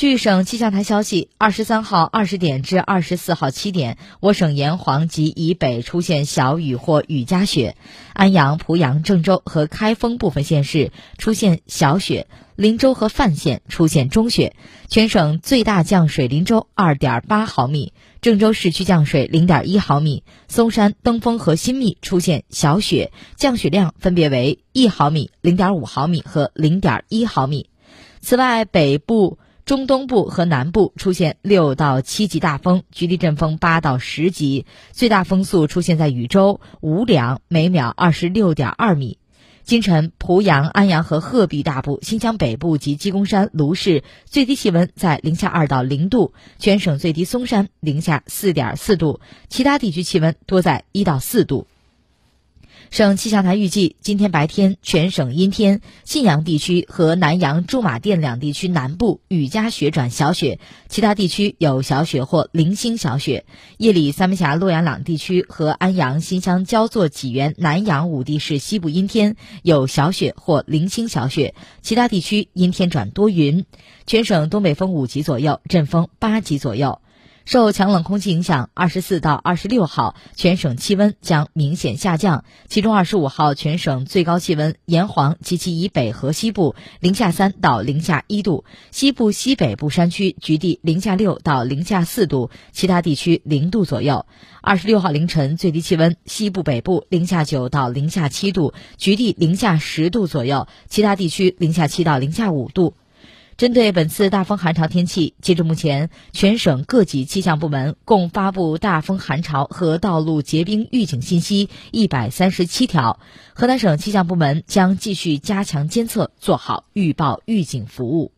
据省气象台消息，二十三号二十点至二十四号七点，我省沿黄及以北出现小雨或雨夹雪，安阳、濮阳、郑州和开封部分县市出现小雪，林州和范县出现中雪。全省最大降水林州二点八毫米，郑州市区降水零点一毫米，嵩山、登封和新密出现小雪，降雪量分别为一毫米、零点五毫米和零点一毫米。此外，北部。中东部和南部出现六到七级大风，局地阵风八到十级，最大风速出现在禹州、五两，每秒二十六点二米。今晨，濮阳、安阳和鹤壁大部、新疆北部及鸡公山、卢氏最低气温在零下二到零度，全省最低松山零下四点四度，其他地区气温多在一到四度。省气象台预计，今天白天全省阴天，信阳地区和南阳、驻马店两地区南部雨夹雪转小雪，其他地区有小雪或零星小雪。夜里，三门峡、洛阳朗地区和安阳、新乡、焦作、济源、南阳五地市西部阴天，有小雪或零星小雪，其他地区阴天转多云。全省东北风五级左右，阵风八级左右。受强冷空气影响，二十四到二十六号全省气温将明显下降。其中，二十五号全省最高气温，炎黄及其以北和西部零下三到零下一度，西部西北部山区局地零下六到零下四度，其他地区零度左右。二十六号凌晨最低气温，西部北部零下九到零下七度，局地零下十度左右，其他地区零下七到零下五度。针对本次大风寒潮天气，截至目前，全省各级气象部门共发布大风寒潮和道路结冰预警信息一百三十七条。河南省气象部门将继续加强监测，做好预报预警服务。